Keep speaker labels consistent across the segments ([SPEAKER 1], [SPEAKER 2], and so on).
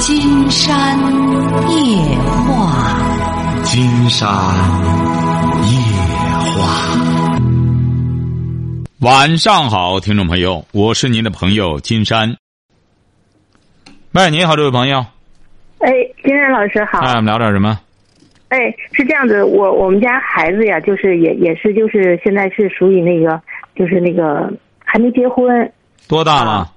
[SPEAKER 1] 金山夜话，
[SPEAKER 2] 金山夜话。晚上好，听众朋友，我是您的朋友金山。喂，你好，这位朋友。
[SPEAKER 3] 哎，金山老师好。
[SPEAKER 2] 哎，我们聊点什么？
[SPEAKER 3] 哎，是这样子，我我们家孩子呀，就是也也是就是现在是属于那个就是那个还没结婚。
[SPEAKER 2] 多大了？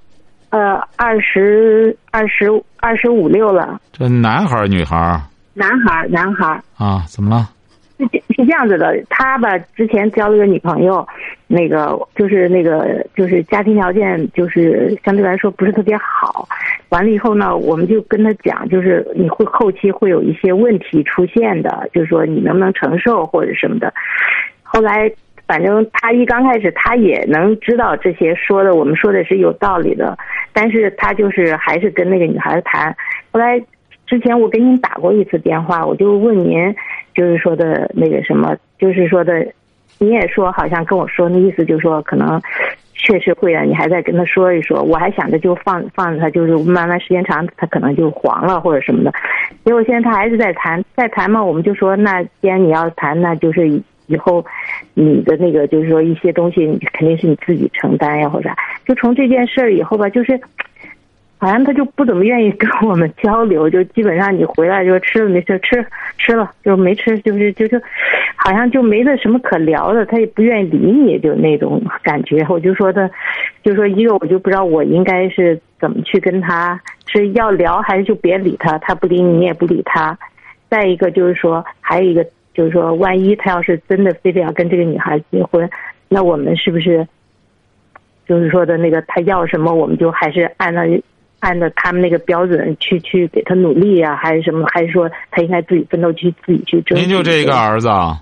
[SPEAKER 3] 呃，二十二十二十五六了。
[SPEAKER 2] 这男孩儿女孩儿？
[SPEAKER 3] 男孩儿，男孩儿。
[SPEAKER 2] 啊，怎么了？
[SPEAKER 3] 是是这样子的，他吧之前交了个女朋友，那个就是那个就是家庭条件就是相对来说不是特别好。完了以后呢，我们就跟他讲，就是你会后期会有一些问题出现的，就是说你能不能承受或者什么的。后来反正他一刚开始他也能知道这些说的，我们说的是有道理的，但是他就是还是跟那个女孩谈。后来之前我给您打过一次电话，我就问您。就是说的那个什么，就是说的，你也说好像跟我说那意思，就是说可能确实会啊，你还在跟他说一说，我还想着就放放着他，就是慢慢时间长，他可能就黄了或者什么的。结果现在他还是在谈，在谈嘛，我们就说那既然你要谈，那就是以后你的那个就是说一些东西，肯定是你自己承担呀，或者啥。就从这件事儿以后吧，就是。好像他就不怎么愿意跟我们交流，就基本上你回来就吃了没事吃吃了就没吃，就是就是，好像就没得什么可聊的，他也不愿意理你，就那种感觉。我就说他，就说一个我就不知道我应该是怎么去跟他是要聊还是就别理他，他不理你你也不理他。再一个就是说，还有一个就是说，万一他要是真的非得要跟这个女孩结婚，那我们是不是就是说的那个他要什么，我们就还是按照。按照他们那个标准去去给他努力呀，还是什么？还是说他应该自己奋斗去自己去争？
[SPEAKER 2] 您就这一个儿子啊？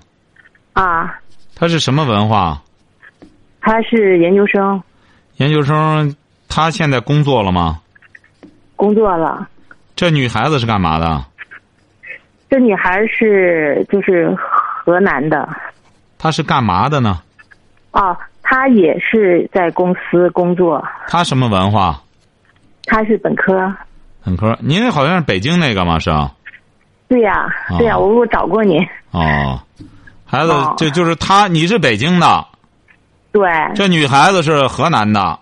[SPEAKER 3] 啊。
[SPEAKER 2] 他是什么文化？
[SPEAKER 3] 他是研究生。
[SPEAKER 2] 研究生，他现在工作了吗？
[SPEAKER 3] 工作了。
[SPEAKER 2] 这女孩子是干嘛的？
[SPEAKER 3] 这女孩是就是河南的。
[SPEAKER 2] 她是干嘛的呢？
[SPEAKER 3] 哦，她也是在公司工作。
[SPEAKER 2] 她什么文化？
[SPEAKER 3] 她是本科，
[SPEAKER 2] 本科，您好像是北京那个吗？是啊，
[SPEAKER 3] 对呀，对呀，我我找过您。
[SPEAKER 2] 哦，孩子，这就是她，你是北京的，
[SPEAKER 3] 对，
[SPEAKER 2] 这女孩子是河南的，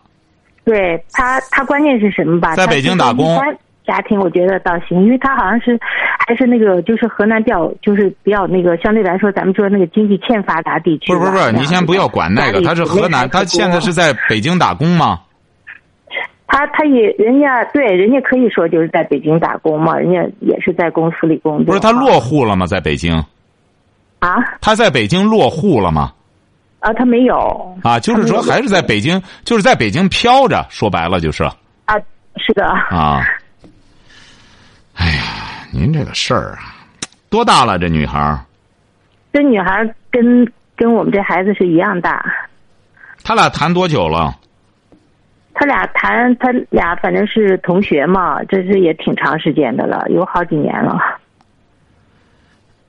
[SPEAKER 3] 对她，她关键是什么吧？
[SPEAKER 2] 在北京打工，
[SPEAKER 3] 家庭我觉得倒行，因为他好像是还是那个，就是河南比较，就是比较那个，相对来说，咱们说那个经济欠发达地区。
[SPEAKER 2] 不是不是你先不要管那个，他是河南，他现在是在北京打工吗？
[SPEAKER 3] 他他也人家对人家可以说就是在北京打工嘛，人家也是在公司里工作。
[SPEAKER 2] 不是他落户了吗？在北京？
[SPEAKER 3] 啊？
[SPEAKER 2] 他在北京落户了吗？
[SPEAKER 3] 啊，他没有。
[SPEAKER 2] 啊，就是说还是在北京，就是在北京飘着。说白了就是。
[SPEAKER 3] 啊，是的。
[SPEAKER 2] 啊。哎呀，您这个事儿啊，多大了？这女孩？
[SPEAKER 3] 这女孩跟跟我们这孩子是一样大。
[SPEAKER 2] 他俩谈多久了？
[SPEAKER 3] 他俩谈，他俩反正是同学嘛，这是也挺长时间的了，有好几年了。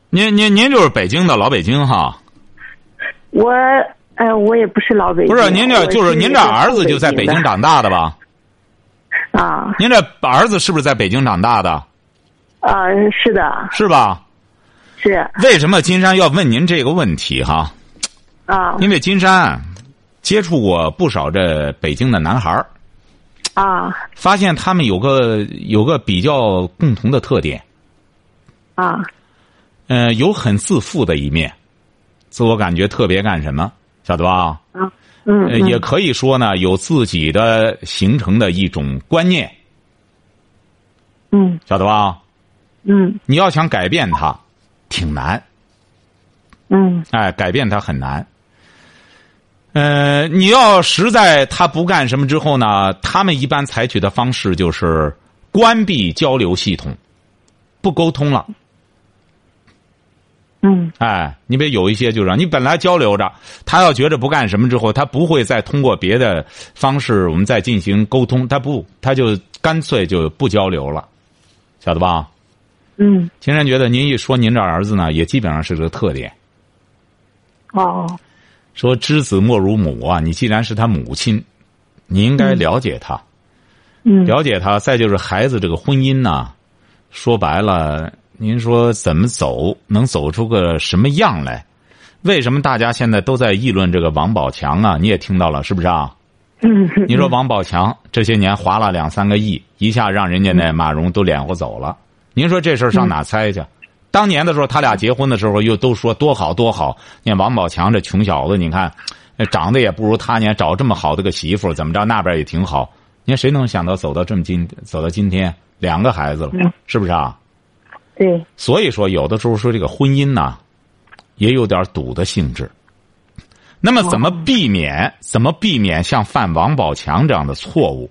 [SPEAKER 2] 您您您就是北京的老北京哈？
[SPEAKER 3] 我呃，我也不是老北京。
[SPEAKER 2] 不是您这就是您这儿子就在
[SPEAKER 3] 北
[SPEAKER 2] 京长大的吧？
[SPEAKER 3] 啊。
[SPEAKER 2] 您这儿子是不是在北京长大的？
[SPEAKER 3] 啊，是的。
[SPEAKER 2] 是吧？
[SPEAKER 3] 是。
[SPEAKER 2] 为什么金山要问您这个问题哈？
[SPEAKER 3] 啊。
[SPEAKER 2] 因为金山。接触过不少这北京的男孩儿，
[SPEAKER 3] 啊，
[SPEAKER 2] 发现他们有个有个比较共同的特点，
[SPEAKER 3] 啊，
[SPEAKER 2] 呃，有很自负的一面，自我感觉特别干什么，晓得吧？
[SPEAKER 3] 啊，嗯，
[SPEAKER 2] 也可以说呢，有自己的形成的一种观念，
[SPEAKER 3] 嗯，
[SPEAKER 2] 晓得吧？
[SPEAKER 3] 嗯，
[SPEAKER 2] 你要想改变他，挺难，
[SPEAKER 3] 嗯，
[SPEAKER 2] 哎，改变他很难。呃，你要实在他不干什么之后呢？他们一般采取的方式就是关闭交流系统，不沟通了。
[SPEAKER 3] 嗯。
[SPEAKER 2] 哎，你别有一些就是你本来交流着，他要觉着不干什么之后，他不会再通过别的方式我们再进行沟通，他不，他就干脆就不交流了，晓得吧？
[SPEAKER 3] 嗯。
[SPEAKER 2] 青山觉得您一说您这儿子呢，也基本上是这个特点。
[SPEAKER 3] 哦。
[SPEAKER 2] 说知子莫如母啊！你既然是他母亲，你应该了解他，
[SPEAKER 3] 嗯，
[SPEAKER 2] 了解他。再就是孩子这个婚姻呢，说白了，您说怎么走能走出个什么样来？为什么大家现在都在议论这个王宝强啊？你也听到了是不是啊？
[SPEAKER 3] 嗯，
[SPEAKER 2] 你说王宝强这些年花了两三个亿，一下让人家那马蓉都脸乎走了。您说这事儿上哪猜去？当年的时候，他俩结婚的时候又都说多好多好。你看王宝强这穷小子，你看长得也不如他，你看找这么好的个媳妇，怎么着那边也挺好。你看谁能想到走到这么今走到今天两个孩子了，是不是啊？
[SPEAKER 3] 对，
[SPEAKER 2] 所以说有的时候说这个婚姻呐，也有点赌的性质。那么怎么避免？怎么避免像犯王宝强这样的错误？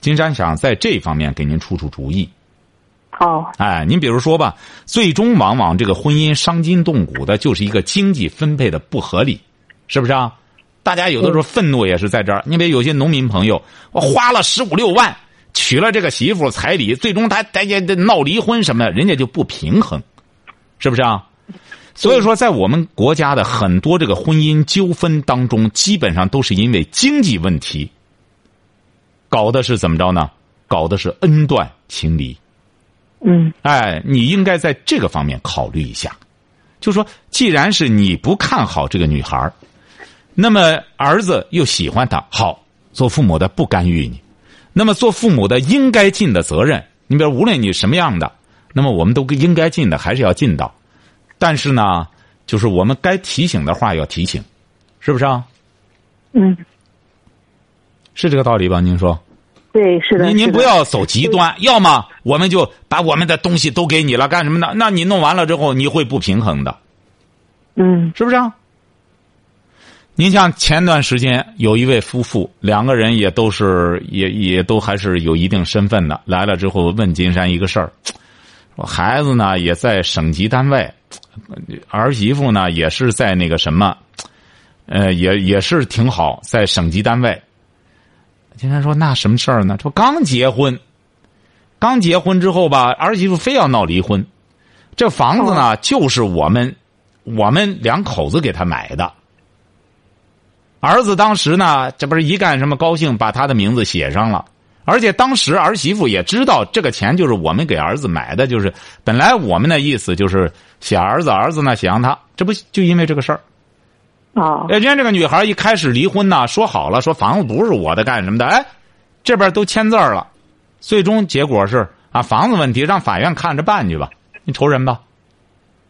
[SPEAKER 2] 金山想在这方面给您出出主意。
[SPEAKER 3] 哦，
[SPEAKER 2] 哎，您比如说吧，最终往往这个婚姻伤筋动骨的，就是一个经济分配的不合理，是不是啊？大家有的时候愤怒也是在这儿。你比如有些农民朋友，我花了十五六万娶了这个媳妇彩礼，最终他大家闹离婚什么，人家就不平衡，是不是啊？所以说，在我们国家的很多这个婚姻纠纷当中，基本上都是因为经济问题，搞的是怎么着呢？搞的是恩断情离。
[SPEAKER 3] 嗯，
[SPEAKER 2] 哎，你应该在这个方面考虑一下，就说，既然是你不看好这个女孩那么儿子又喜欢她，好，做父母的不干预你，那么做父母的应该尽的责任，你比如无论你什么样的，那么我们都应该尽的还是要尽到。但是呢，就是我们该提醒的话要提醒，是不是啊？
[SPEAKER 3] 嗯，
[SPEAKER 2] 是这个道理吧？您说？
[SPEAKER 3] 对，是的。
[SPEAKER 2] 您您不要走极端，要么我们就把我们的东西都给你了，干什么呢？那你弄完了之后，你会不平衡的，
[SPEAKER 3] 嗯，
[SPEAKER 2] 是不是啊？您像前段时间有一位夫妇，两个人也都是也也都还是有一定身份的，来了之后问金山一个事儿，说孩子呢也在省级单位，儿媳妇呢也是在那个什么，呃，也也是挺好，在省级单位。金山说：“那什么事儿呢？这不刚结婚，刚结婚之后吧，儿媳妇非要闹离婚。这房子呢，就是我们我们两口子给他买的。儿子当时呢，这不是一干什么高兴，把他的名字写上了。而且当时儿媳妇也知道这个钱就是我们给儿子买的，就是本来我们的意思就是写儿子，儿子呢写上他。这不就因为这个事儿？
[SPEAKER 3] 哦，
[SPEAKER 2] 人家这个女孩一开始离婚呢，说好了，说房子不是我的，干什么的？哎，这边都签字了，最终结果是啊，房子问题让法院看着办去吧，你愁人吧？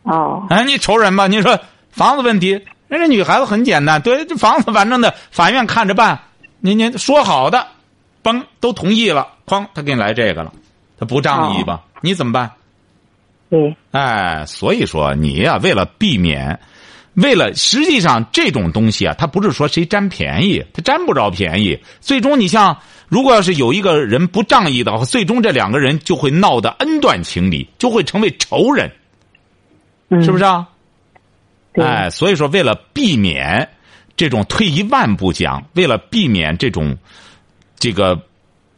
[SPEAKER 3] 哦，
[SPEAKER 2] 哎，你愁人吧？你说房子问题，人家女孩子很简单，对，这房子反正的法院看着办，您您说好的，嘣都同意了，哐，他给你来这个了，他不仗义吧？你怎么办？
[SPEAKER 3] 对，
[SPEAKER 2] 哎，所以说你呀、为了避免。为了实际上这种东西啊，它不是说谁占便宜，他占不着便宜。最终你像，如果要是有一个人不仗义的话，最终这两个人就会闹得恩断情离，就会成为仇人，
[SPEAKER 3] 嗯，
[SPEAKER 2] 是不是啊？
[SPEAKER 3] 对
[SPEAKER 2] 哎，所以说为了避免这种退一万步讲，为了避免这种这个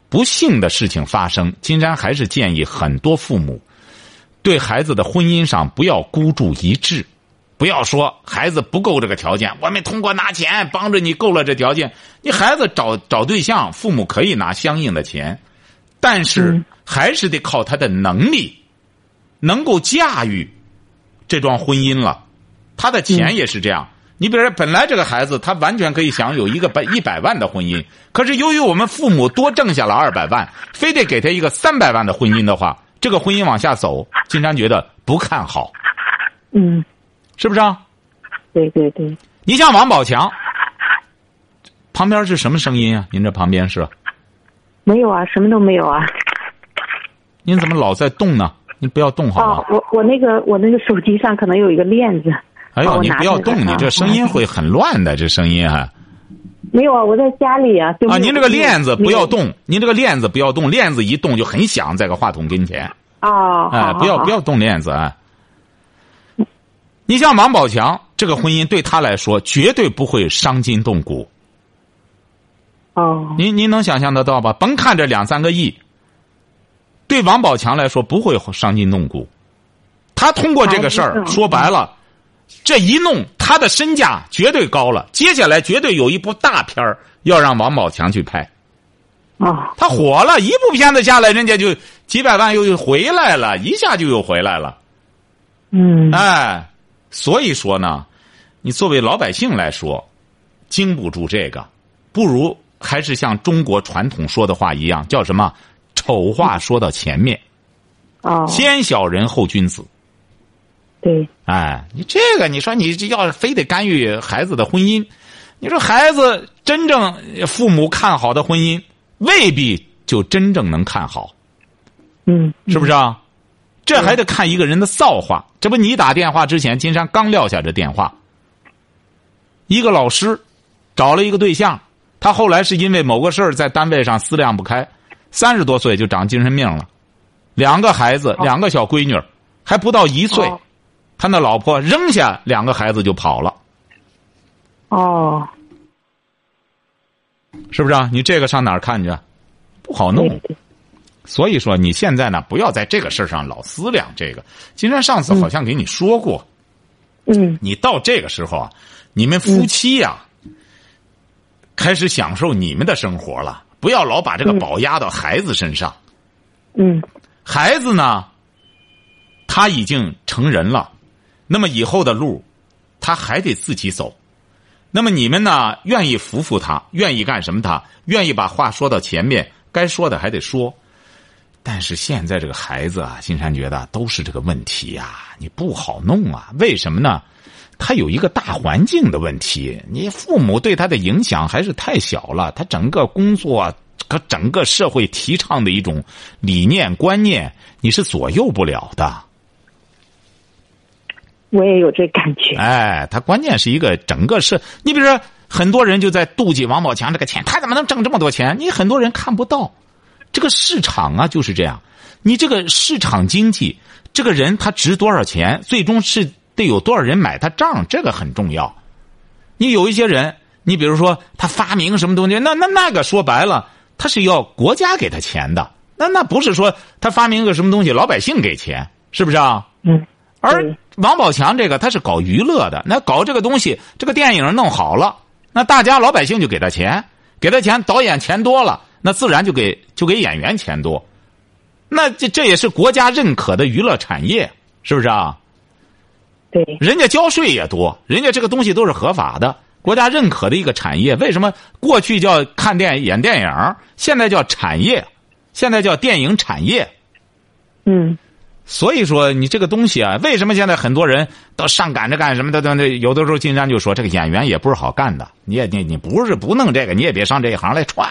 [SPEAKER 2] 不幸的事情发生，金山还是建议很多父母对孩子的婚姻上不要孤注一掷。不要说孩子不够这个条件，我们通过拿钱帮着你够了这条件。你孩子找找对象，父母可以拿相应的钱，但是还是得靠他的能力，能够驾驭这桩婚姻了。他的钱也是这样。你比如说，本来这个孩子他完全可以享有一个百一百万的婚姻，可是由于我们父母多挣下了二百万，非得给他一个三百万的婚姻的话，这个婚姻往下走，金山觉得不看好。
[SPEAKER 3] 嗯，
[SPEAKER 2] 是不是啊？
[SPEAKER 3] 对对对，
[SPEAKER 2] 你像王宝强，旁边是什么声音啊？您这旁边是？
[SPEAKER 3] 没有啊，什么都没有啊。
[SPEAKER 2] 您怎么老在动呢？您不要动好吗？，
[SPEAKER 3] 哦我我那个我那个手机上可能有一个链子。
[SPEAKER 2] 哎呦，你不要动，你这声音会很乱的，这声音啊！
[SPEAKER 3] 没有啊，我在家里啊。就
[SPEAKER 2] 啊，您这个链子不要。动，您这个链子不要动，链子一动就很响，在个话筒跟前。
[SPEAKER 3] 哦，
[SPEAKER 2] 哎，不要不要动链子啊！你像王宝强这个婚姻对他来说绝对不会伤筋动骨，
[SPEAKER 3] 哦，
[SPEAKER 2] 您您能想象得到吧？甭看这两三个亿，对王宝强来说不会伤筋动骨。他通过这个事儿，
[SPEAKER 3] 嗯
[SPEAKER 2] 说白了，这一弄，他的身价绝对高了。接下来绝对有一部大片儿要让王宝强去拍。
[SPEAKER 3] 啊，
[SPEAKER 2] 他火了，一部片子下来，人家就几百万又又回来了，一下就又回来了。
[SPEAKER 3] 嗯，
[SPEAKER 2] 哎，所以说呢，你作为老百姓来说，经不住这个，不如还是像中国传统说的话一样，叫什么？丑话说到前面，
[SPEAKER 3] 哦，
[SPEAKER 2] 先小人后君子。
[SPEAKER 3] 对，
[SPEAKER 2] 哎，你这个，你说你要非得干预孩子的婚姻，你说孩子真正父母看好的婚姻，未必就真正能看好，
[SPEAKER 3] 嗯，
[SPEAKER 2] 是不是啊？这还得看一个人的造化。这不，你打电话之前，金山刚撂下这电话。一个老师找了一个对象，他后来是因为某个事儿在单位上思量不开，三十多岁就长精神病了，两个孩子，两个小闺女，还不到一岁，
[SPEAKER 3] 哦
[SPEAKER 2] 他那老婆扔下两个孩子就跑了，
[SPEAKER 3] 哦，
[SPEAKER 2] 是不是啊？你这个上哪儿看去？不好弄。所以说，你现在呢，不要在这个事儿上老思量这个。金山上次好像给你说过，
[SPEAKER 3] 嗯，
[SPEAKER 2] 你到这个时候啊，你们夫妻呀、开始享受你们的生活了，不要老把这个宝压到孩子身上。
[SPEAKER 3] 嗯，
[SPEAKER 2] 孩子呢，他已经成人了，那么以后的路，他还得自己走。那么你们呢，愿意扶扶他，愿意干什么他，愿意把话说到前面，该说的还得说。但是现在这个孩子啊，金山觉得都是这个问题呀、你不好弄啊。为什么呢？他有一个大环境的问题，你父母对他的影响还是太小了。他整个工作和整个社会提倡的一种理念观念，你是左右不了的。
[SPEAKER 3] 我也有这感觉。
[SPEAKER 2] 哎，他关键是一个整个是，你比如说，很多人就在妒忌王宝强这个钱，他怎么能挣这么多钱？你很多人看不到，这个市场啊就是这样。你这个市场经济，这个人他值多少钱，最终是得有多少人买他账，这个很重要。你有一些人，你比如说他发明什么东西，那那那个说白了，他是要国家给他钱的，那那不是说他发明个什么东西，老百姓给钱，是不是啊？
[SPEAKER 3] 嗯，
[SPEAKER 2] 而王宝强这个他是搞娱乐的，那搞这个东西，这个电影弄好了，那大家老百姓就给他钱，给他钱，导演钱多了，那自然就给就给演员钱多，那这这也是国家认可的娱乐产业，是不是啊？
[SPEAKER 3] 对，
[SPEAKER 2] 人家交税也多，人家这个东西都是合法的，国家认可的一个产业。为什么过去叫看电影、演电影，现在叫产业，现在叫电影产业？
[SPEAKER 3] 嗯，
[SPEAKER 2] 所以说，你这个东西啊，为什么现在很多人都上赶着干什么的？的有的时候金山就说，这个演员也不是好干的。你也你你不是不弄这个，你也别上这一行来串。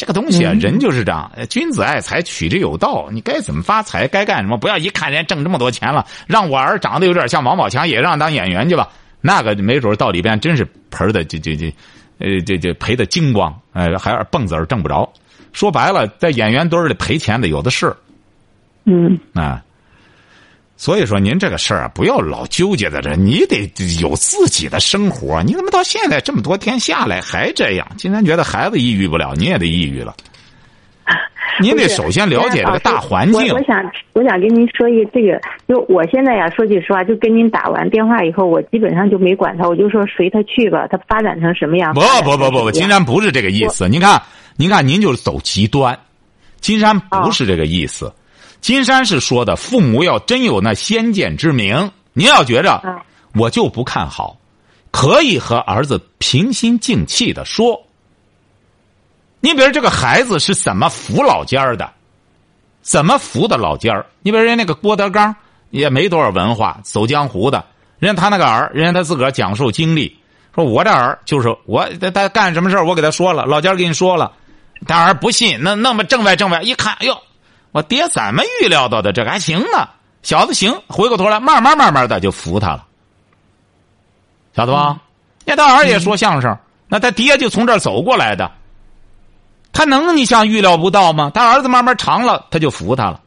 [SPEAKER 2] 这个东西啊，人就是这样，呃君子爱财，取之有道。你该怎么发财，该干什么，不要一看人家挣这么多钱了，让我儿长得有点像王宝强，也让当演员去吧。那个没准到里边真是盆的，这这这，呃，这这赔的精光，呃，还是蹦子儿挣不着。说白了，在演员堆里赔钱的有的是。
[SPEAKER 3] 嗯，
[SPEAKER 2] 啊，所以说您这个事儿啊，不要老纠结在这，你得有自己的生活。你怎么到现在这么多天下来还这样？今天觉得孩子抑郁不了，你也得抑郁了。您得首先了解这个大环境
[SPEAKER 3] 我。我想，我想跟您说一个这个，就我现在呀，说句实话，就跟您打完电话以后，我基本上就没管他，我就说随他去吧，他发展成什么样？
[SPEAKER 2] 不不不不不，金山不是这个意思。您看，您看，您就是走极端。金山不是这个意思。金山是说的，父母要真有那先见之明，您要觉着
[SPEAKER 3] 啊
[SPEAKER 2] 我就不看好，可以和儿子平心静气的说。你比如这个孩子是怎么扶老尖儿的，怎么扶的老尖儿？你比如人家那个郭德纲也没多少文化，走江湖的，人家他那个儿，人家他自个儿讲述经历，说我这儿就是我他他干什么事儿我给他说了，老尖儿给你说了，他儿不信，那那么正外正外一看，哎呦，我爹怎么预料到的？这个还行呢，小子行，回过头来慢慢慢慢的就服他了，晓得吧？那他儿也说相声，那他爹就从这儿走过来的，他能你像预料不到吗？他儿子慢慢长了，他就服他了。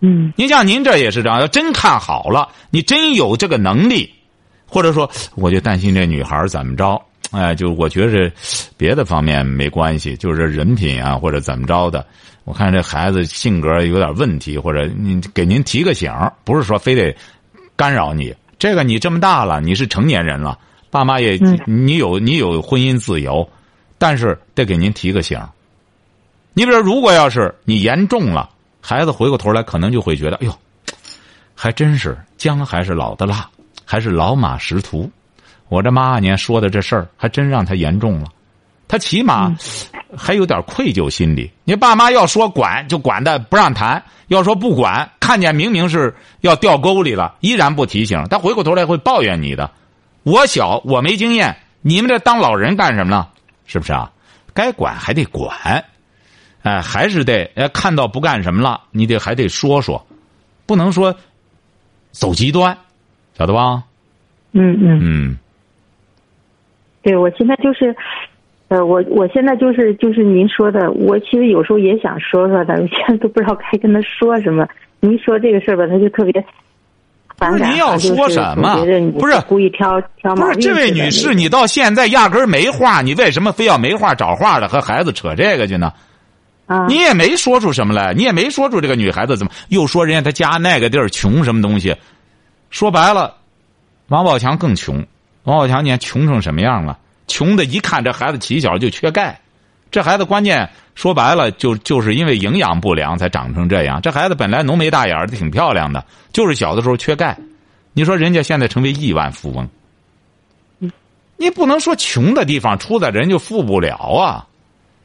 [SPEAKER 3] 嗯
[SPEAKER 2] 您像您这也是这样，要真看好了，你真有这个能力，或者说，我就担心这女孩怎么着，哎，就我觉着别的方面没关系，就是人品啊或者怎么着的，我看这孩子性格有点问题，或者你给您提个醒，不是说非得干扰你。这个你这么大了，你是成年人了，爸妈也、
[SPEAKER 3] 嗯
[SPEAKER 2] 你有你有婚姻自由，但是得给您提个醒。你比如说，如果要是你严重了，孩子回过头来可能就会觉得，哎呦，还真是姜还是老的辣，还是老马识途。我这妈年说的这事儿，还真让他严重了。他起码还有点愧疚心理。你爸妈要说管就管的不让谈，要说不管，看见明明是要掉沟里了，依然不提醒，他回过头来会抱怨你的。我小，我没经验，你们这当老人干什么呢？是不是啊？该管还得管，哎，还是得哎看到不干什么了，你得还得说说，不能说走极端，晓得吧？
[SPEAKER 3] 嗯嗯，
[SPEAKER 2] 嗯，
[SPEAKER 3] 对，我现在就是，呃，我我现在就是就是您说的，我其实有时候也想说说他，我现在都不知道该跟他说什么。您说这个事儿吧，他就特别。
[SPEAKER 2] 不是您要说什么不是
[SPEAKER 3] 故意挑挑毛病
[SPEAKER 2] 不是这位女士，你到现在压根儿没话，你为什么非要没话找话的和孩子扯这个去呢？
[SPEAKER 3] 啊，
[SPEAKER 2] 你也没说出什么来，你也没说出这个女孩子怎么又说人家她家那个地儿穷什么东西。说白了，王宝强更穷。王宝强你看穷成什么样了？穷的一看这孩子起小就缺钙，这孩子关键说白了就就是因为营养不良才长成这样。这孩子本来浓眉大眼儿的挺漂亮的，就是小的时候缺钙。你说人家现在成为亿万富翁，你不能说穷的地方出的人就富不了啊。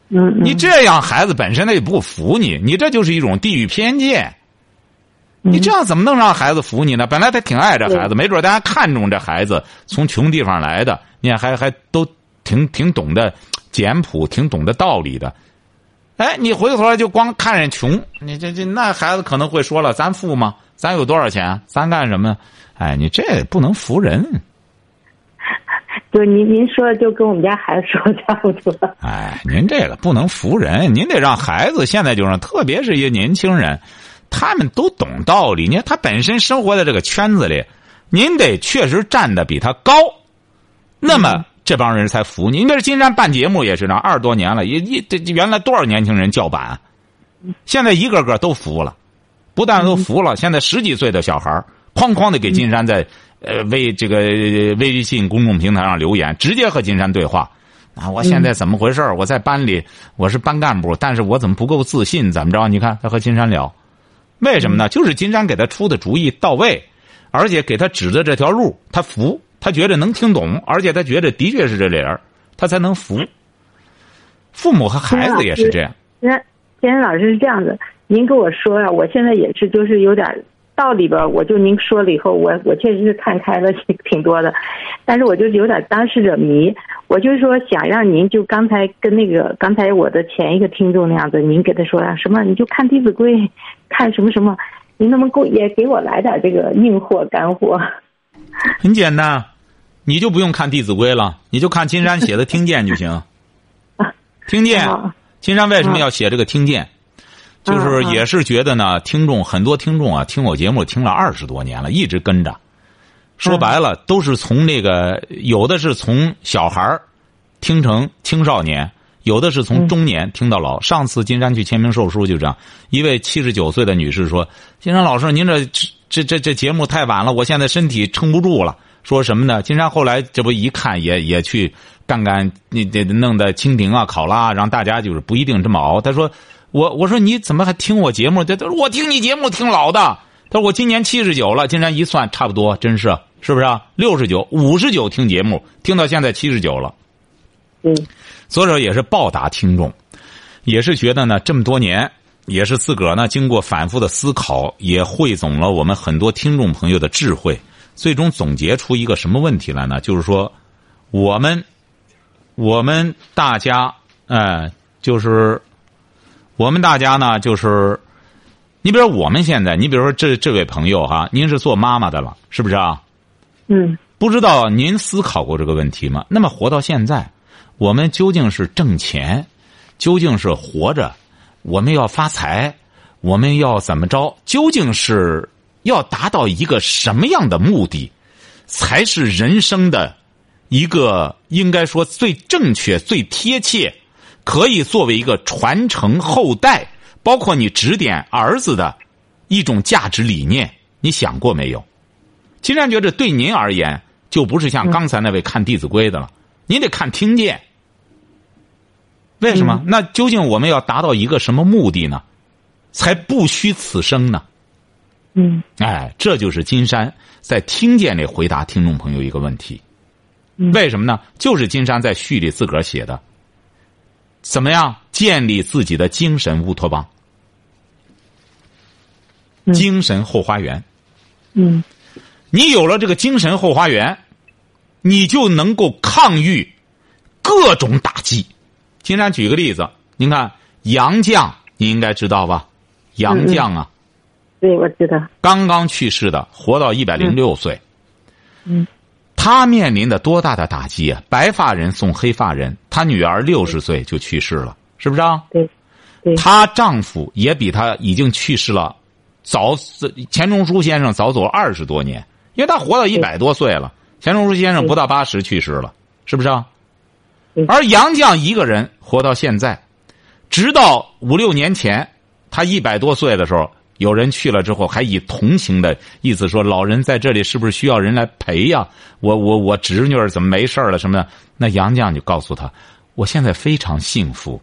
[SPEAKER 2] 你这样孩子本身他也不服你，你这就是一种地域偏见。你这样怎么能让孩子服你呢？本来他挺爱这孩子，没准大家看中这孩子从穷地方来的，你看还还都挺挺懂得简朴，挺懂得道理的。哎，你回过头来就光看人穷，你这这那孩子可能会说了：“咱富吗？咱有多少钱？咱干什么？”哎，你这不能服人。
[SPEAKER 3] 就您您说的就跟我们家孩子说的差不多。
[SPEAKER 2] 哎，您这个不能服人，您得让孩子现在就让，特别是一些年轻人，他们都懂道理。你看他本身生活在这个圈子里，您得确实站的比他高，那么这帮人才服你。你比如金山办节目也是这样，二十多年了，也一这原来多少年轻人叫板，现在一个个都服了，不但都服了，现在十几岁的小孩儿哐哐的给金山在呃微这个呃微信公众平台上留言，直接和金山对话。啊，我现在怎么回事我在班里我是班干部，但是我怎么不够自信？怎么着？你看他和金山聊，为什么呢？就是金山给他出的主意到位，而且给他指的这条路，他服，他觉得能听懂，而且他觉得的确是这理儿，他才能服。父母和孩子也是这样。
[SPEAKER 3] 金山金山老师是这样子，您跟我说呀、我现在也是就是有点道理吧，我就您说了以后，我我确实是看开了挺挺多的，但是我就有点当事者迷，我就是说想让您就刚才跟那个刚才我的前一个听众那样子，您给他说呀、什么你就看《弟子规》，看什么什么，您能不能给我也给我来点这个硬货干货？
[SPEAKER 2] 很简单，你就不用看《弟子规》了，你就看金山写的《听见》就行。听见，
[SPEAKER 3] 啊
[SPEAKER 2] 金山为什么要写这个《听见》？就是也是觉得呢，听众很多听众啊，听我节目听了二十多年了，一直跟着。说白了，都是从那个有的是从小孩儿听成青少年，有的是从中年听到老。上次金山去签名售书就这样，一位七十九岁的女士说：“金山老师，您这这这这节目太晚了，我现在身体撑不住了。”说什么呢？金山后来这不一看也也去干干，你得弄的蜻蜓啊、考拉啊，让大家就是不一定这么熬。他说：“我我说你怎么还听我节目？他他说我听你节目听老的。他说我今年七十九了，竟然一算差不多，真是是不是啊？六十九、五十九听节目，听到现在七十九了。
[SPEAKER 3] 嗯
[SPEAKER 2] 所以说也是报答听众，也是觉得呢这么多年，也是自个儿呢经过反复的思考，也汇总了我们很多听众朋友的智慧，最终总结出一个什么问题来呢？就是说，我们我们大家，呃，就是我们大家呢，就是你比如说我们现在，你比如说这这位朋友哈，您是做妈妈的了，是不是啊？
[SPEAKER 3] 嗯
[SPEAKER 2] 不知道您思考过这个问题吗？那么活到现在，我们究竟是挣钱，究竟是活着，我们要发财，我们要怎么着？究竟是要达到一个什么样的目的，才是人生的一个应该说最正确、最贴切，可以作为一个传承后代，包括你指点儿子的一种价值理念？你想过没有？金山觉得对您而言，就不是像刚才那位看《弟子规》的了，您得看听见。为什么？那究竟我们要达到一个什么目的呢？才不虚此生呢？
[SPEAKER 3] 嗯
[SPEAKER 2] 哎，这就是金山在听见里回答听众朋友一个问题。
[SPEAKER 3] 嗯
[SPEAKER 2] 为什么呢？就是金山在序里自个儿写的。怎么样建立自己的精神乌托邦？
[SPEAKER 3] 嗯
[SPEAKER 2] 精神后花园。
[SPEAKER 3] 嗯
[SPEAKER 2] 你有了这个精神后花园，你就能够抗御各种打击。金山举个例子，您看杨绛，你应该知道吧？杨绛啊，
[SPEAKER 3] 对，我知道。
[SPEAKER 2] 刚刚去世的，活到一百零六岁。
[SPEAKER 3] 嗯
[SPEAKER 2] 他面临的多大的打击啊！白发人送黑发人，她女儿六十岁就去世了，是不是啊？
[SPEAKER 3] 对对
[SPEAKER 2] 她丈夫也比她已经去世了，早钱钟书先生早走了二十多年，因为他活到一百多岁了。钱钟书先生不到八十去世了，是不是啊
[SPEAKER 3] 对？
[SPEAKER 2] 而杨绛一个人活到现在，直到五六年前，他一百多岁的时候，有人去了之后，还以同情的意思说：“老人在这里是不是需要人来陪呀？我我我侄女儿怎么没事了什么的？”那杨绛就告诉他：“我现在非常幸福，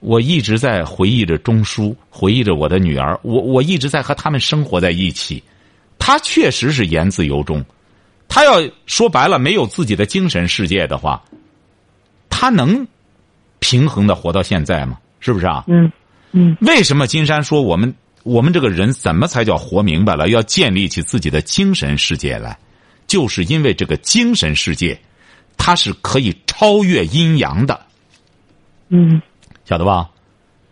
[SPEAKER 2] 我一直在回忆着钟书，回忆着我的女儿，我我一直在和他们生活在一起。他确实是言自由衷。他要说白了，没有自己的精神世界的话，他能平衡的活到现在吗？是不是啊？
[SPEAKER 3] 嗯嗯
[SPEAKER 2] 为什么金山说我们我们这个人怎么才叫活明白了？要建立起自己的精神世界来，就是因为这个精神世界，它是可以超越阴阳的，
[SPEAKER 3] 嗯
[SPEAKER 2] 晓得吧？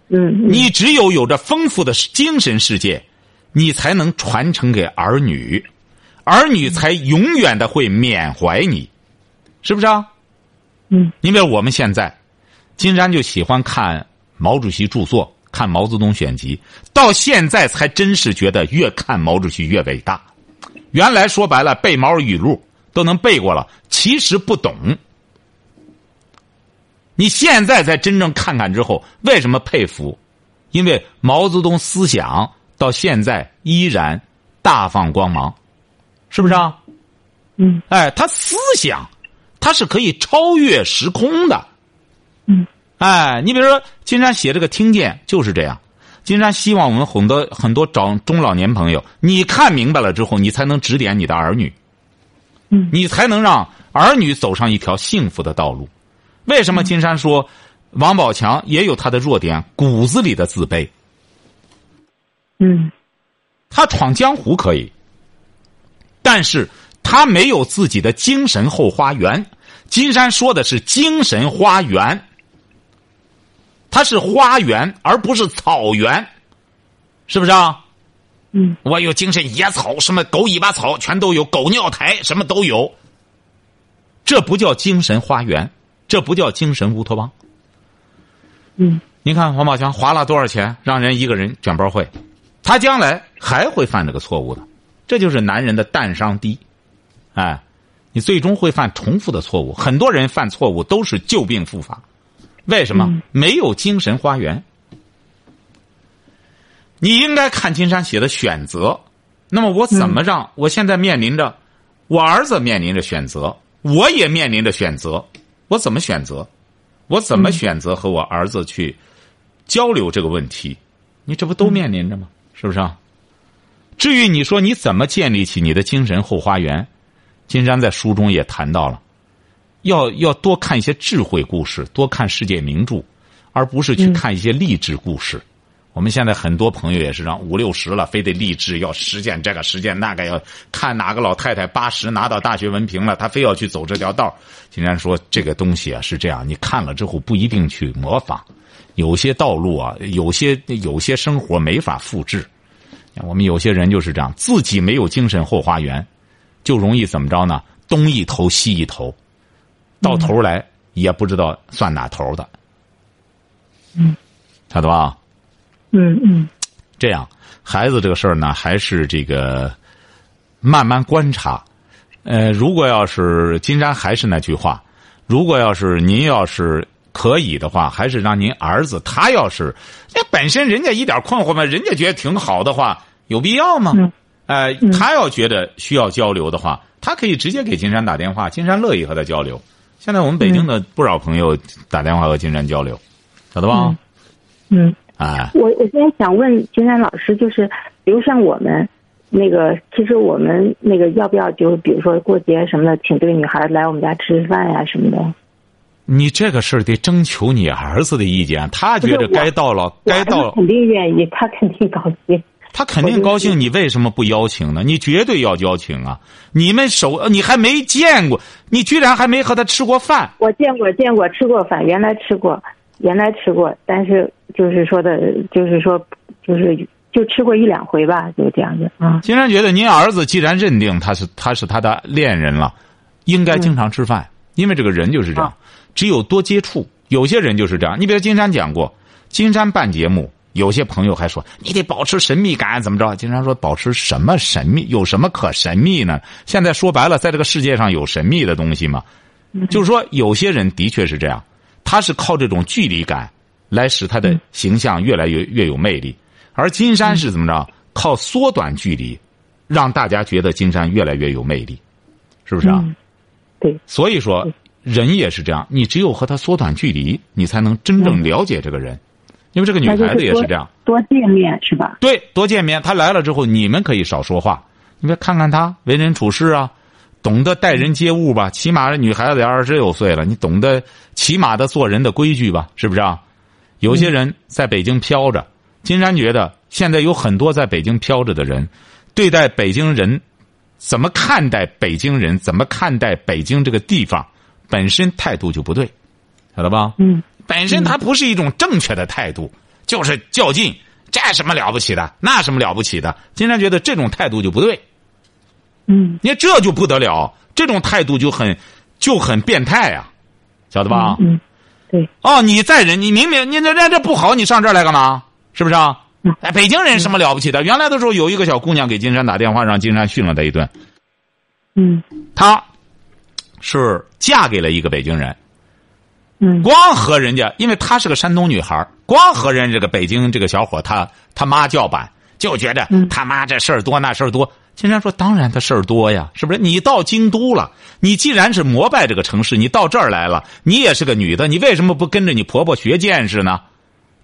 [SPEAKER 3] 嗯
[SPEAKER 2] 你只有有着丰富的精神世界，你才能传承给儿女，儿女才永远的会缅怀你，是不是啊？
[SPEAKER 3] 嗯
[SPEAKER 2] 因为我们现在，金山就喜欢看毛主席著作，看毛泽东选集，到现在才真是觉得越看毛主席越伟大。原来说白了，背毛语录都能背过了，其实不懂。你现在才真正看看之后，为什么佩服？因为毛泽东思想到现在依然大放光芒，是不是啊？
[SPEAKER 3] 嗯
[SPEAKER 2] 哎，他思想，他是可以超越时空的。
[SPEAKER 3] 嗯，
[SPEAKER 2] 哎，你比如说，金山写这个听见就是这样。金山希望我们很多很多长中老年朋友，你看明白了之后，你才能指点你的儿女，
[SPEAKER 3] 嗯
[SPEAKER 2] 你才能让儿女走上一条幸福的道路。为什么金山说王宝强也有他的弱点，骨子里的自卑？
[SPEAKER 3] 嗯
[SPEAKER 2] 他闯江湖可以，但是他没有自己的精神后花园。金山说的是精神花园，它是花园而不是草原，是不是啊？
[SPEAKER 3] 嗯
[SPEAKER 2] 我有精神野草，什么狗尾巴草全都有，狗尿苔什么都有。这不叫精神花园，这不叫精神乌托邦。
[SPEAKER 3] 嗯
[SPEAKER 2] 您看王宝强花了多少钱让人一个人卷包会，他将来还会犯这个错误的，这就是男人的淡商低，哎，你最终会犯重复的错误。很多人犯错误都是旧病复发，为什么？
[SPEAKER 3] 嗯
[SPEAKER 2] 没有精神花园。你应该看金山写的选择，那么我怎么让、我现在面临着，我儿子面临着选择，我也面临着选择，我怎么选择？我怎么选择和我儿子去交流这个问题？你这不都面临着吗？是不是啊？至于你说你怎么建立起你的精神后花园，金山在书中也谈到了，要要多看一些智慧故事，多看世界名著，而不是去看一些励志故事。我们现在很多朋友也是让五六十了，非得励志要实践这个实践那个，要看哪个老太太八十拿到大学文凭了，他非要去走这条道。竟然说这个东西啊是这样，你看了之后不一定去模仿，有些道路啊，有些有些生活没法复制。我们有些人就是这样，自己没有精神后花园，就容易怎么着呢？东一头西一头，到头来也不知道算哪头的。
[SPEAKER 3] 嗯，
[SPEAKER 2] 晓得吧？
[SPEAKER 3] 嗯嗯
[SPEAKER 2] 这样，孩子这个事儿呢，还是这个慢慢观察。呃，如果要是金山还是那句话，如果要是您要是可以的话，还是让您儿子他要是那本身人家一点困惑嘛，人家觉得挺好的话，有必要吗？
[SPEAKER 3] 嗯
[SPEAKER 2] 呃，他要觉得需要交流的话，他可以直接给金山打电话，金山乐意和他交流。现在我们北京的不少朋友打电话和金山交流，晓得吧？
[SPEAKER 3] 嗯，
[SPEAKER 2] 哎，
[SPEAKER 3] 我我现在想问金山老师，就是比如像我们那个，其实我们那个要不要就比如说过节什么的，请这个女孩来我们家吃吃饭呀什么的？
[SPEAKER 2] 你这个事儿得征求你儿子的意见，他觉得该到了，该到了，
[SPEAKER 3] 肯定愿意，他肯定高兴。
[SPEAKER 2] 他肯定高兴，你为什么不邀请呢？你绝对要邀请啊！你们手你还没见过，你居然还没和他吃过饭。
[SPEAKER 3] 我见过，见过，吃过饭，原来吃过，原来吃过，但是就是说的，就是说，就是就吃过一两回吧，就这样子啊。
[SPEAKER 2] 金山觉得，您儿子既然认定他是他是他的恋人了，应该经常吃饭，因为这个人就是这样，只有多接触。有些人就是这样，你比如金山讲过，金山办节目。有些朋友还说你得保持神秘感，怎么着？金山说保持什么神秘？有什么可神秘呢？现在说白了，在这个世界上有神秘的东西吗？就是说，有些人的确是这样，他是靠这种距离感来使他的形象越来越越有魅力。而金山是怎么着？靠缩短距离，让大家觉得金山越来越有魅力，是不是啊？
[SPEAKER 3] 对。
[SPEAKER 2] 所以说，人也是这样，你只有和他缩短距离，你才能真正了解这个人。因为这个女孩子也是这样，
[SPEAKER 3] 多见面是吧？
[SPEAKER 2] 对，多见面。他来了之后，你们可以少说话。你别看看他为人处事啊，懂得待人接物吧。起码女孩子得二十六岁了，你懂得起码的做人的规矩吧？是不是啊？有些人在北京飘着，金山觉得现在有很多在北京飘着的人，对待北京人，怎么看待北京人，怎么看待北京这个地方，本身态度就不对，晓得吧？
[SPEAKER 3] 嗯。
[SPEAKER 2] 本身它不是一种正确的态度，就是较劲，这什么了不起的？那什么了不起的？金山觉得这种态度就不对。
[SPEAKER 3] 嗯，
[SPEAKER 2] 你这就不得了，这种态度就很就很变态啊，晓得吧？
[SPEAKER 3] 嗯，对。
[SPEAKER 2] 哦，你在人，你明明你这这这不好，你上这儿来干嘛？是不是啊？哎，北京人什么了不起的？原来的时候有一个小姑娘给金山打电话，让金山训了她一顿。
[SPEAKER 3] 嗯，
[SPEAKER 2] 她是嫁给了一个北京人。
[SPEAKER 3] 嗯，
[SPEAKER 2] 光和人家，因为她是个山东女孩，光和人这个北京这个小伙他他妈叫板，就觉得他妈这事儿多那事儿多。金山说：“当然他事儿多呀，是不是？你到京都了，你既然是膜拜这个城市，你到这儿来了，你也是个女的，你为什么不跟着你婆婆学见识呢？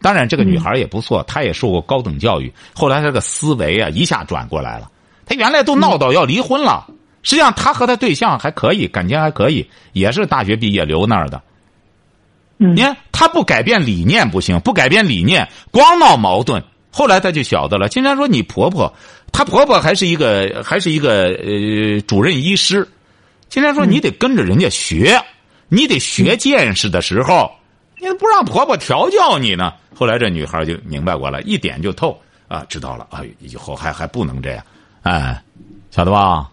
[SPEAKER 2] 当然，这个女孩也不错，她也受过高等教育，后来这个思维啊一下转过来了。她原来都闹到要离婚了，实际上她和她对象还可以，感情还可以，也是大学毕业留那儿的。”你看，她不改变理念不行，不改变理念，光闹矛盾。后来他就晓得了。经常说你婆婆，她婆婆还是一个还是一个呃主任医师。经常说你得跟着人家学，你得学见识的时候，你不让婆婆调教你呢。后来这女孩就明白过来，一点就透啊，知道了啊，以后还还不能这样，哎，晓得吧？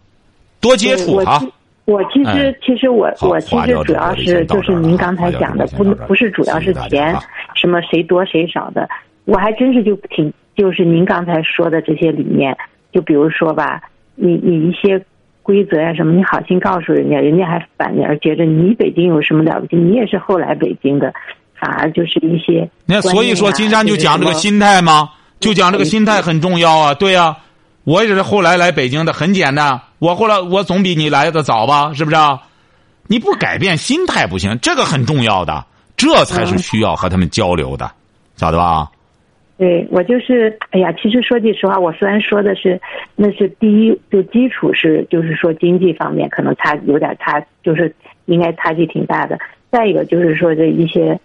[SPEAKER 2] 多接触啊。
[SPEAKER 3] 我其实，其实我我其实主要是就是您刚才讲的，不不是主要是钱，什么谁多谁少的，我还真是就挺就是您刚才说的这些理念，就比如说吧，你你一些规则呀什么，你好心告诉人家，人家还反而觉得你北京有什么了不起，你也是后来北京的，反而就是一些。
[SPEAKER 2] 那所以说，金山就讲这个心态吗？就讲这个心态很重要啊，对呀。我也是后来来北京的，很简单。我后来我总比你来的早吧？是不是？啊你不改变心态不行，这个很重要的，这才是需要和他们交流的，晓得吧？
[SPEAKER 3] 对，我就是，哎呀，其实说句实话，我虽然说的是那是第一，就基础是，就是说经济方面可能差有点差，就是应该差距挺大的。再一个就是说这一些。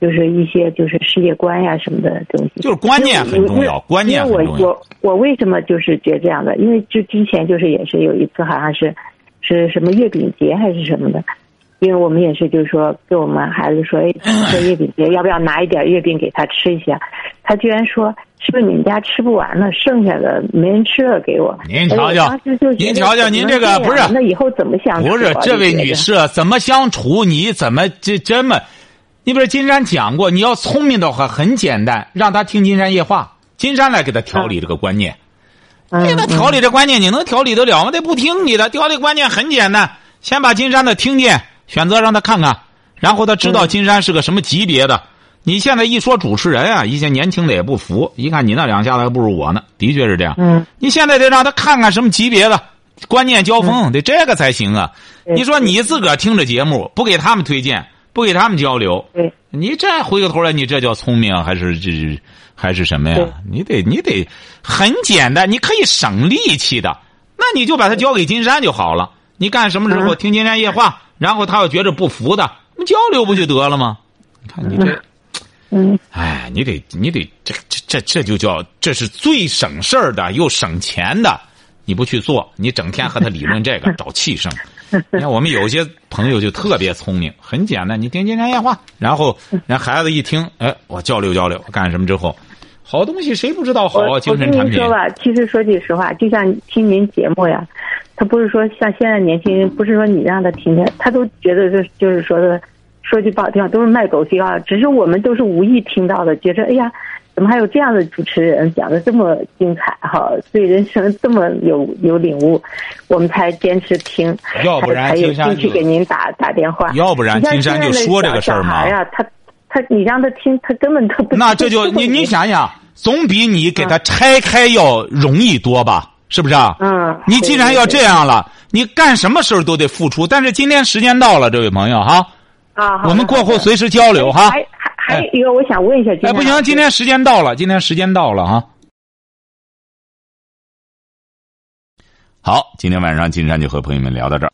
[SPEAKER 3] 就是一些就是世界观呀什么的东西，
[SPEAKER 2] 就是观念很重要，观念很重
[SPEAKER 3] 要。我我我为什么就是觉得这样的？因为就之前就是也是有一次好像是，是什么月饼节还是什么的，因为我们也是就是说给我们孩子说，哎，这月饼节要不要拿一点月饼给他吃一下？他居然说，是不是你们家吃不完了，剩下的没人吃了给我？
[SPEAKER 2] 您瞧瞧，您瞧瞧，您这个不是
[SPEAKER 3] 那以后怎么相处？
[SPEAKER 2] 不是这位女士怎么相处？你怎么这这么？你比如金山讲过，你要聪明的话很简单，让他听金山夜话，金山来给他调理这个观念。给他调理这观念，你能调理得了吗？他不听你的，调理观念很简单，先把金山的听见，选择让他看看，然后他知道金山是个什么级别的。你现在一说主持人啊，一些年轻的也不服，一看你那两下子还不如我呢，的确是这样。
[SPEAKER 3] 嗯，
[SPEAKER 2] 你现在得让他看看什么级别的观念交锋，得这个才行啊。你说你自个儿听着节目，不给他们推荐。不给他们交流。
[SPEAKER 3] 对，
[SPEAKER 2] 你这回过头来，你这叫聪明还是这还是什么呀？你得你得很简单，你可以省力气的，那你就把它交给金山就好了。你干什么时候
[SPEAKER 3] 嗯
[SPEAKER 2] 听金山夜话，然后他要觉着不服的，那交流不就得了吗？你看你这。
[SPEAKER 3] 嗯，
[SPEAKER 2] 哎，你得，你得，这这这这就叫，这是最省事儿的又省钱的，你不去做，你整天和他理论这个 找气生。你看我们有些朋友就特别聪明，很简单，你听金山夜话，然后 人孩子一听，哎，我交流交流，干什么之后，好东西谁不知道好啊？
[SPEAKER 3] 我我
[SPEAKER 2] 精神产品
[SPEAKER 3] 跟您说吧，其实说句实话，就像听您节目呀，他不是说像现在年轻人，不是说你让他听的，他都觉得就是就是说的，说句不好听话，都是卖狗屁话。只是我们都是无意听到的，觉着哎呀，怎么还有这样的主持人讲的这么精彩哈，对人生这么有有领悟，我们才坚持听，
[SPEAKER 2] 要不然金山
[SPEAKER 3] 兴趣
[SPEAKER 2] 就
[SPEAKER 3] 给您打打电话。
[SPEAKER 2] 要不然金山就说这个事儿嘛
[SPEAKER 3] 小孩呀，他他你让他听，他根本他不。
[SPEAKER 2] 那这就你你想想，总比你给他拆开要容易多吧？是不是啊？
[SPEAKER 3] 嗯，
[SPEAKER 2] 你既然要这
[SPEAKER 3] 样
[SPEAKER 2] 样了，你干什么事儿都得付出。但是今天时间到了，这位朋友哈，
[SPEAKER 3] 啊，
[SPEAKER 2] 我们过后随时交流哈。
[SPEAKER 3] 还还还有一个，我想问一下，
[SPEAKER 2] 哎，不行，今天时间到了，今天时间到了哈。好，今天晚上金山就和朋友们聊到这儿。